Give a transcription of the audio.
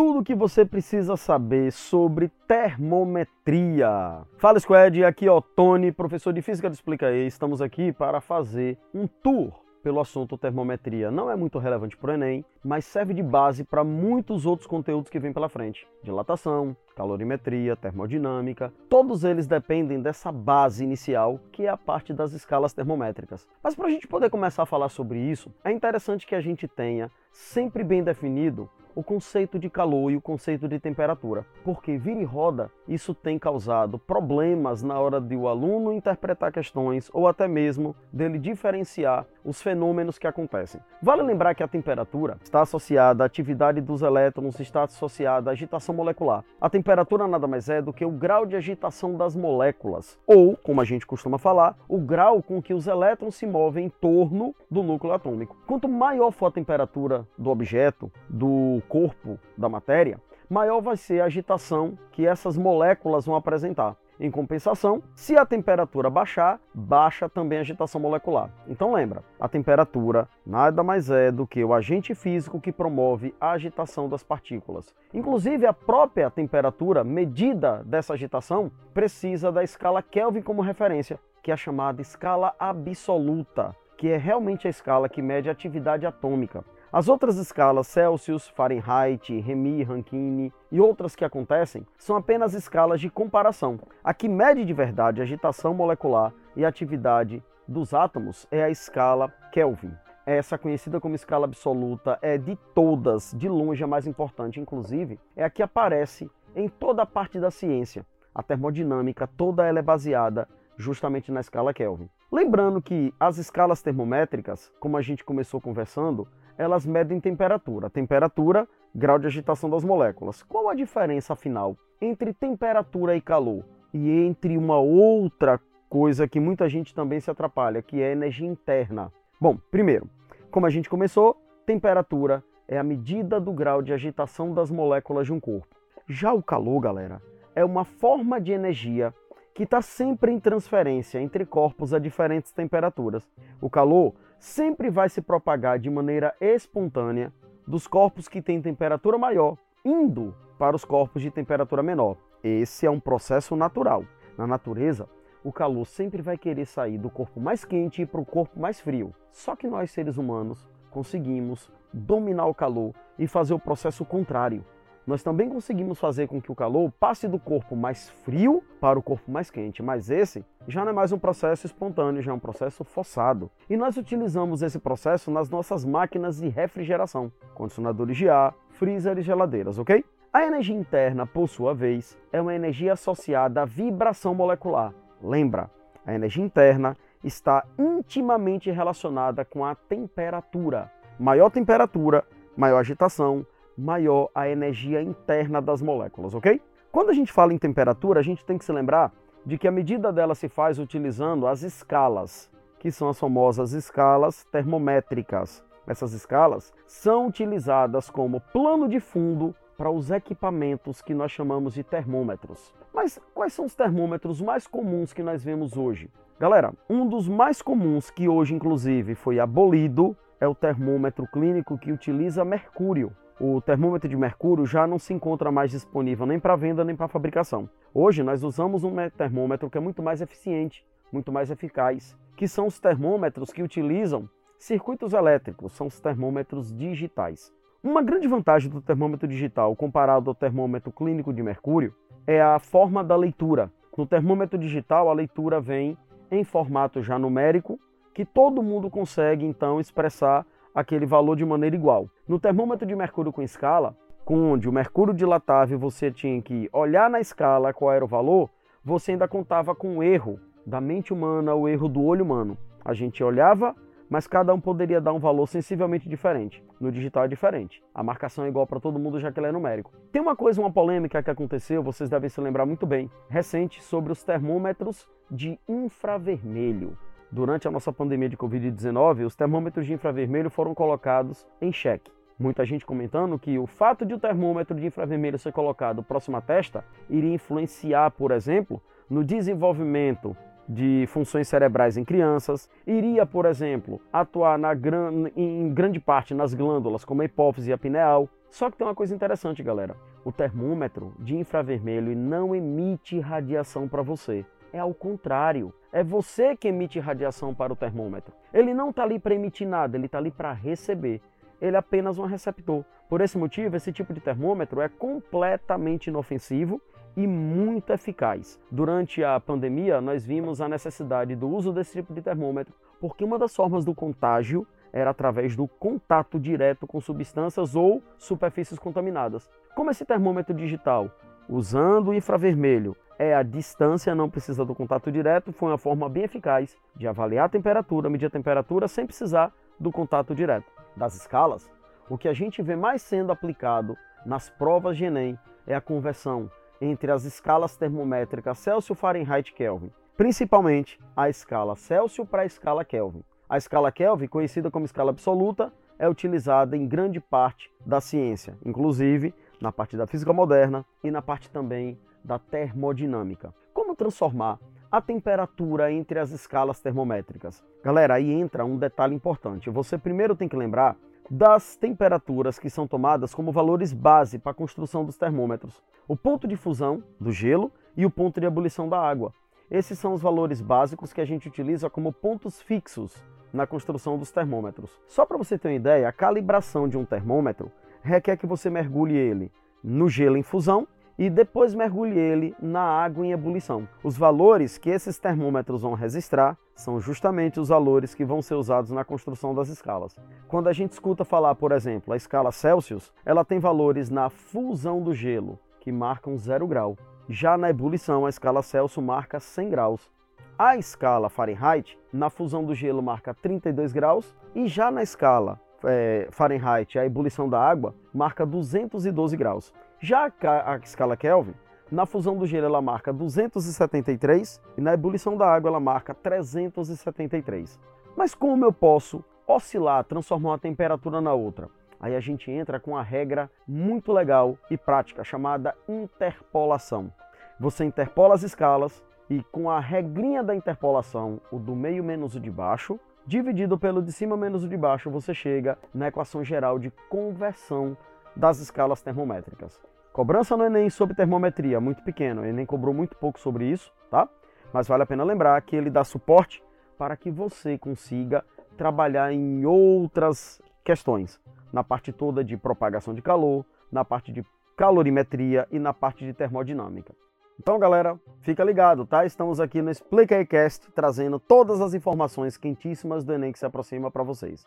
tudo o que você precisa saber sobre termometria. Fala Squad, aqui é o Tony, professor de Física do Explica aí. Estamos aqui para fazer um tour pelo assunto termometria. Não é muito relevante para o Enem, mas serve de base para muitos outros conteúdos que vêm pela frente. Dilatação, calorimetria, termodinâmica, todos eles dependem dessa base inicial, que é a parte das escalas termométricas. Mas para a gente poder começar a falar sobre isso, é interessante que a gente tenha sempre bem definido o conceito de calor e o conceito de temperatura, porque vira e roda isso tem causado problemas na hora de o aluno interpretar questões ou até mesmo dele diferenciar os fenômenos que acontecem. Vale lembrar que a temperatura está associada à atividade dos elétrons, está associada à agitação molecular. A temperatura nada mais é do que o grau de agitação das moléculas, ou, como a gente costuma falar, o grau com que os elétrons se movem em torno do núcleo atômico. Quanto maior for a temperatura do objeto, do corpo da matéria, maior vai ser a agitação que essas moléculas vão apresentar. Em compensação, se a temperatura baixar, baixa também a agitação molecular. Então lembra, a temperatura nada mais é do que o agente físico que promove a agitação das partículas. Inclusive, a própria temperatura medida dessa agitação precisa da escala Kelvin como referência, que é a chamada escala absoluta, que é realmente a escala que mede a atividade atômica. As outras escalas, Celsius, Fahrenheit, Remy, Rankine e outras que acontecem, são apenas escalas de comparação. A que mede de verdade a agitação molecular e a atividade dos átomos é a escala Kelvin. Essa conhecida como escala absoluta é de todas, de longe a mais importante, inclusive, é a que aparece em toda a parte da ciência. A termodinâmica toda ela é baseada justamente na escala Kelvin. Lembrando que as escalas termométricas, como a gente começou conversando, elas medem temperatura. Temperatura, grau de agitação das moléculas. Qual a diferença, afinal, entre temperatura e calor? E entre uma outra coisa que muita gente também se atrapalha, que é energia interna. Bom, primeiro, como a gente começou, temperatura é a medida do grau de agitação das moléculas de um corpo. Já o calor, galera, é uma forma de energia que está sempre em transferência entre corpos a diferentes temperaturas. O calor sempre vai se propagar de maneira espontânea dos corpos que têm temperatura maior, indo para os corpos de temperatura menor. Esse é um processo natural. Na natureza, o calor sempre vai querer sair do corpo mais quente para o corpo mais frio. Só que nós, seres humanos, conseguimos dominar o calor e fazer o processo contrário nós também conseguimos fazer com que o calor passe do corpo mais frio para o corpo mais quente, mas esse já não é mais um processo espontâneo, já é um processo forçado. E nós utilizamos esse processo nas nossas máquinas de refrigeração, condicionadores de ar, freezer e geladeiras, ok? A energia interna, por sua vez, é uma energia associada à vibração molecular. Lembra, a energia interna está intimamente relacionada com a temperatura. Maior temperatura, maior agitação, maior a energia interna das moléculas, ok? Quando a gente fala em temperatura, a gente tem que se lembrar de que a medida dela se faz utilizando as escalas, que são as famosas escalas termométricas. Essas escalas são utilizadas como plano de fundo para os equipamentos que nós chamamos de termômetros. Mas quais são os termômetros mais comuns que nós vemos hoje? Galera, um dos mais comuns que hoje inclusive foi abolido é o termômetro clínico que utiliza mercúrio o termômetro de mercúrio já não se encontra mais disponível nem para venda nem para fabricação. Hoje nós usamos um termômetro que é muito mais eficiente, muito mais eficaz, que são os termômetros que utilizam circuitos elétricos, são os termômetros digitais. Uma grande vantagem do termômetro digital comparado ao termômetro clínico de mercúrio é a forma da leitura. No termômetro digital, a leitura vem em formato já numérico, que todo mundo consegue então expressar aquele valor de maneira igual. No termômetro de mercúrio com escala, onde o mercúrio dilatável você tinha que olhar na escala qual era o valor, você ainda contava com o erro da mente humana, o erro do olho humano. A gente olhava, mas cada um poderia dar um valor sensivelmente diferente. No digital é diferente. A marcação é igual para todo mundo, já que ele é numérico. Tem uma coisa, uma polêmica que aconteceu, vocês devem se lembrar muito bem, recente, sobre os termômetros de infravermelho. Durante a nossa pandemia de Covid-19, os termômetros de infravermelho foram colocados em xeque. Muita gente comentando que o fato de o termômetro de infravermelho ser colocado próximo à testa iria influenciar, por exemplo, no desenvolvimento de funções cerebrais em crianças, iria, por exemplo, atuar gran... em grande parte nas glândulas, como a hipófise e a pineal. Só que tem uma coisa interessante, galera. O termômetro de infravermelho não emite radiação para você. É ao contrário. É você que emite radiação para o termômetro. Ele não está ali para emitir nada, ele está ali para receber. Ele é apenas um receptor. Por esse motivo, esse tipo de termômetro é completamente inofensivo e muito eficaz. Durante a pandemia, nós vimos a necessidade do uso desse tipo de termômetro, porque uma das formas do contágio era através do contato direto com substâncias ou superfícies contaminadas. Como esse termômetro digital, usando o infravermelho, é a distância, não precisa do contato direto, foi uma forma bem eficaz de avaliar a temperatura, medir a temperatura sem precisar do contato direto. Das escalas, o que a gente vê mais sendo aplicado nas provas de Enem é a conversão entre as escalas termométricas Celsius, Fahrenheit Kelvin, principalmente a escala Celsius para a escala Kelvin. A escala Kelvin, conhecida como escala absoluta, é utilizada em grande parte da ciência, inclusive na parte da física moderna e na parte também da termodinâmica. Como transformar a temperatura entre as escalas termométricas? Galera, aí entra um detalhe importante. Você primeiro tem que lembrar das temperaturas que são tomadas como valores base para a construção dos termômetros. O ponto de fusão do gelo e o ponto de ebulição da água. Esses são os valores básicos que a gente utiliza como pontos fixos na construção dos termômetros. Só para você ter uma ideia, a calibração de um termômetro requer que você mergulhe ele no gelo em fusão e depois mergulhe ele na água em ebulição. Os valores que esses termômetros vão registrar são justamente os valores que vão ser usados na construção das escalas. Quando a gente escuta falar, por exemplo, a escala Celsius, ela tem valores na fusão do gelo, que marcam 0 grau. Já na ebulição, a escala Celsius marca 100 graus. A escala Fahrenheit, na fusão do gelo, marca 32 graus, e já na escala é, Fahrenheit, a ebulição da água, marca 212 graus. Já a, a escala Kelvin, na fusão do gelo ela marca 273 e na ebulição da água ela marca 373. Mas como eu posso oscilar, transformar uma temperatura na outra? Aí a gente entra com a regra muito legal e prática chamada interpolação. Você interpola as escalas e com a regrinha da interpolação, o do meio menos o de baixo, dividido pelo de cima menos o de baixo, você chega na equação geral de conversão das escalas termométricas. Cobrança no Enem sobre termometria, muito pequeno. O Enem cobrou muito pouco sobre isso, tá? Mas vale a pena lembrar que ele dá suporte para que você consiga trabalhar em outras questões, na parte toda de propagação de calor, na parte de calorimetria e na parte de termodinâmica. Então, galera, fica ligado, tá? Estamos aqui no Explica Cast trazendo todas as informações quentíssimas do Enem que se aproxima para vocês.